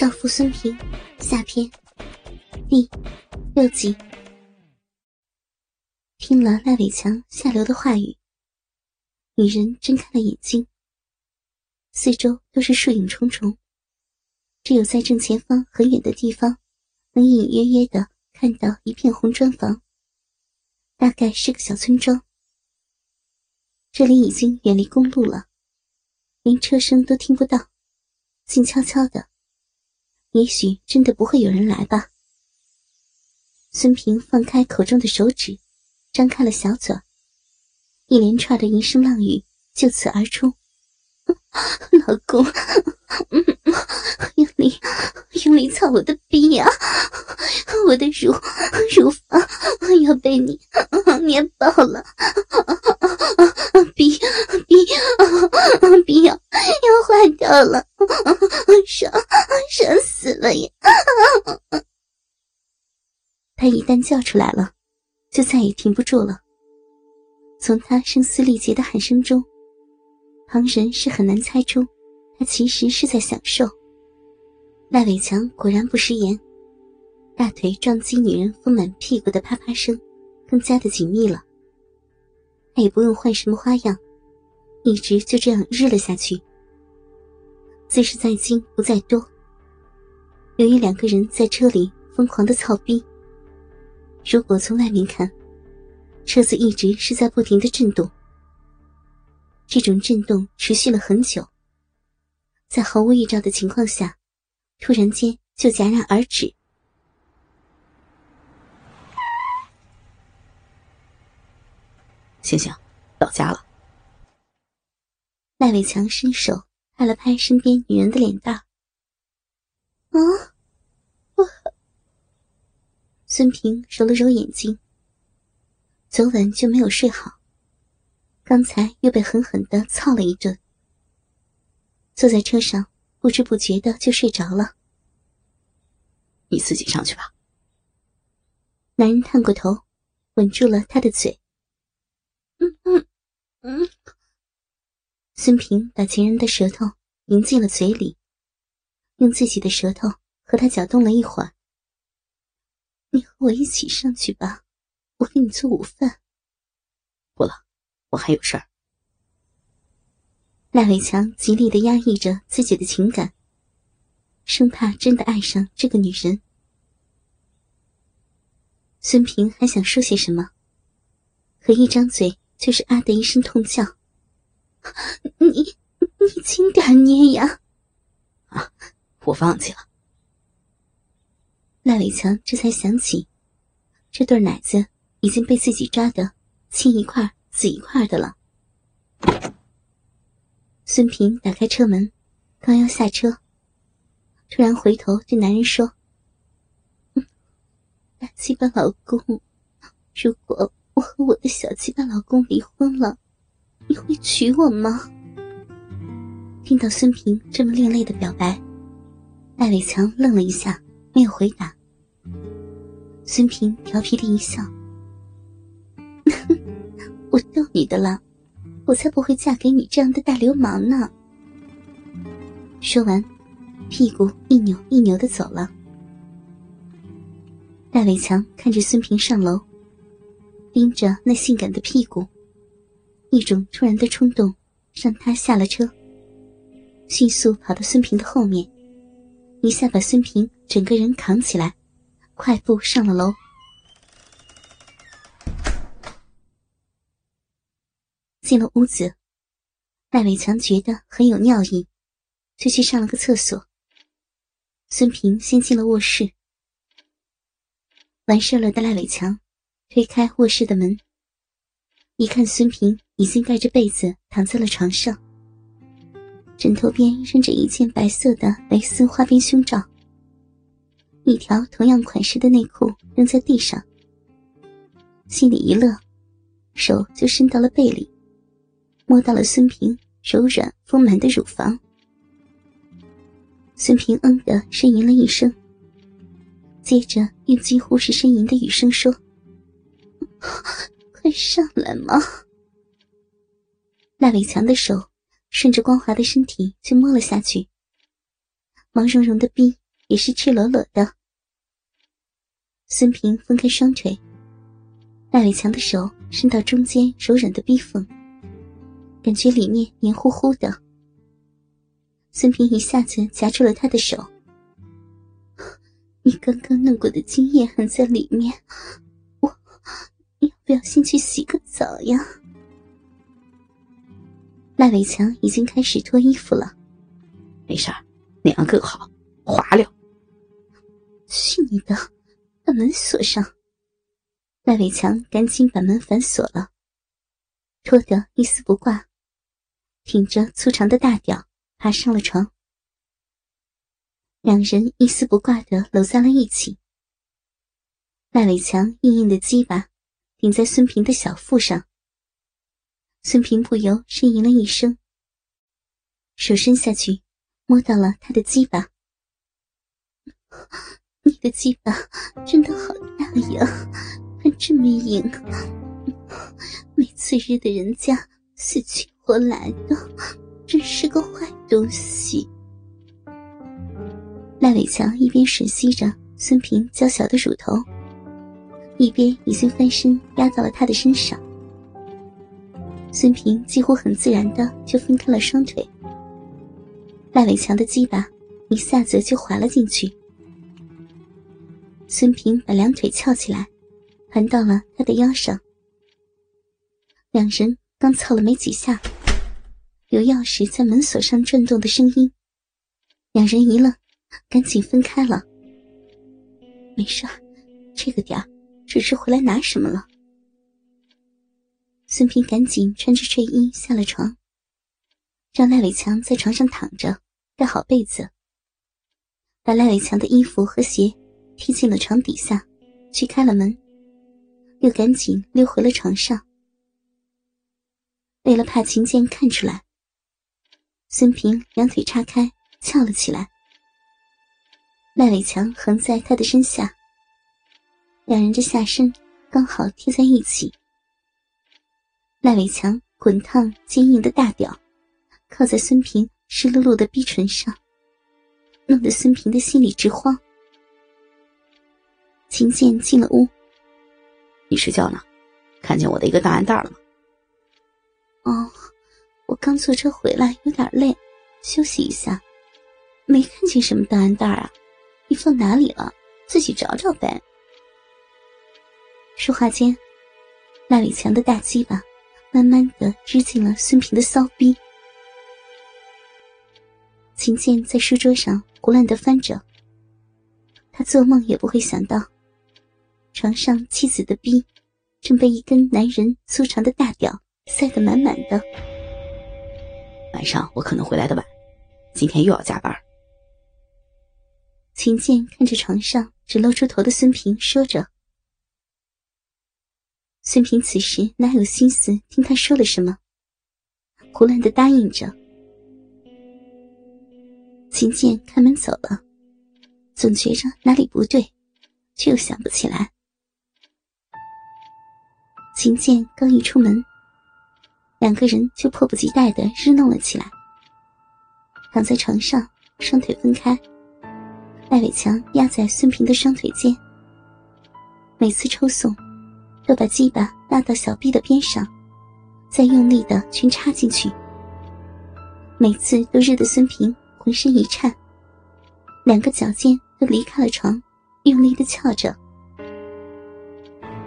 少妇孙平下篇第六集。听了赖伟强下流的话语，女人睁开了眼睛。四周都是树影重重，只有在正前方很远的地方，能隐隐约约的看到一片红砖房，大概是个小村庄。这里已经远离公路了，连车声都听不到，静悄悄的。也许真的不会有人来吧。孙平放开口中的手指，张开了小嘴，一连串的淫声浪语就此而出。老公，用力用力操我的逼呀！我的乳乳房要被你捏爆了，逼逼逼要要坏掉了，爽爽死了呀！他一旦叫出来了，就再也停不住了。从他声嘶力竭的喊声中。旁人是很难猜出，他其实是在享受。赖伟强果然不食言，大腿撞击女人丰满屁股的啪啪声，更加的紧密了。他也不用换什么花样，一直就这样日了下去。虽是在精不在多。由于两个人在车里疯狂的操逼，如果从外面看，车子一直是在不停的震动。这种震动持续了很久，在毫无预兆的情况下，突然间就戛然而止。醒醒，到家了。赖伟强伸手拍了拍身边女人的脸蛋。啊，我……孙平揉了揉眼睛，昨晚就没有睡好。刚才又被狠狠的操了一顿，坐在车上不知不觉的就睡着了。你自己上去吧。男人探过头，吻住了他的嘴。嗯嗯嗯。孙平把情人的舌头迎进了嘴里，用自己的舌头和他搅动了一会儿。你和我一起上去吧，我给你做午饭。不了。我还有事儿。赖伟强极力的压抑着自己的情感，生怕真的爱上这个女人。孙平还想说些什么，可一张嘴就是啊的一声痛叫：“你你轻点捏呀！”啊，我忘记了。赖伟强这才想起，这对奶子已经被自己抓得青一块。死一块的了。孙平打开车门，刚要下车，突然回头对男人说：“大鸡巴老公，如果我和我的小鸡巴老公离婚了，你会娶我吗？”听到孙平这么另类的表白，赖伟强愣了一下，没有回答。孙平调皮的一笑。我逗你的啦，我才不会嫁给你这样的大流氓呢。说完，屁股一扭一扭的走了。戴伟强看着孙平上楼，盯着那性感的屁股，一种突然的冲动让他下了车，迅速跑到孙平的后面，一下把孙平整个人扛起来，快步上了楼。进了屋子，赖伟强觉得很有尿意，就去上了个厕所。孙平先进了卧室，完事了的赖伟强推开卧室的门，一看孙平已经盖着被子躺在了床上，枕头边扔着一件白色的蕾丝花边胸罩，一条同样款式的内裤扔在地上，心里一乐，手就伸到了背里。摸到了孙平柔软丰满的乳房，孙平嗯的呻吟了一声，接着用几乎是呻吟的语声说：“ 快上来嘛！”赖伟强的手顺着光滑的身体就摸了下去，毛茸茸的逼也是赤裸裸的。孙平分开双腿，赖伟强的手伸到中间柔软的逼缝，感觉里面黏糊糊的。孙平一下子夹住了他的手：“你刚刚弄过的精液还在里面，我要不要先去洗个澡呀？”赖伟强已经开始脱衣服了。没事儿，那样更好，滑溜。去你的！把门锁上。赖伟强赶紧把门反锁了，脱得一丝不挂，挺着粗长的大屌爬上了床。两人一丝不挂的搂在了一起。赖伟强硬硬的鸡巴顶在孙平的小腹上，孙平不由呻吟了一声，手伸下去摸到了他的鸡巴。你的鸡巴真的好大呀，还这么硬，每次日的人家死去活来的，真是个坏东西。赖伟强一边吮吸着孙平娇小的乳头，一边已经翻身压到了他的身上。孙平几乎很自然的就分开了双腿，赖伟强的鸡巴一下子就滑了进去。孙平把两腿翘起来，盘到了他的腰上。两人刚操了没几下，有钥匙在门锁上转动的声音，两人一愣，赶紧分开了。没事，这个点儿只是回来拿什么了。孙平赶紧穿着睡衣下了床，让赖伟强在床上躺着，盖好被子，把赖伟强的衣服和鞋。踢进了床底下，去开了门，又赶紧溜回了床上。为了怕秦剑看出来，孙平两腿叉开翘了起来，赖伟强横在他的身下，两人的下身刚好贴在一起。赖伟强滚烫坚硬的大屌靠在孙平湿漉漉的逼唇上，弄得孙平的心里直慌。秦剑进了屋。你睡觉呢？看见我的一个档案袋了吗？哦，我刚坐车回来，有点累，休息一下，没看见什么档案袋啊。你放哪里了？自己找找呗。说话间，赖伟强的大鸡巴慢慢的支进了孙平的骚逼。秦剑在书桌上胡乱的翻着，他做梦也不会想到。床上妻子的逼，正被一根男人粗长的大屌塞得满满的。晚上我可能回来的晚，今天又要加班。秦剑看着床上只露出头的孙平，说着。孙平此时哪有心思听他说了什么，胡乱的答应着。秦剑开门走了，总觉着哪里不对，却又想不起来。秦剑刚一出门，两个人就迫不及待的日弄了起来。躺在床上，双腿分开，赖伟强压在孙平的双腿间。每次抽送，都把鸡巴拉到小臂的边上，再用力的全插进去。每次都热得孙平浑身一颤，两个脚尖都离开了床，用力的翘着。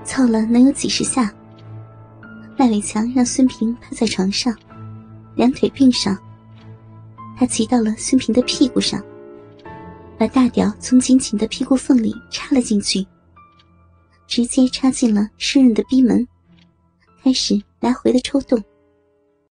操了能有几十下。赖伟强让孙平趴在床上，两腿并上。他骑到了孙平的屁股上，把大屌从紧紧的屁股缝里插了进去，直接插进了湿润的逼门，开始来回的抽动。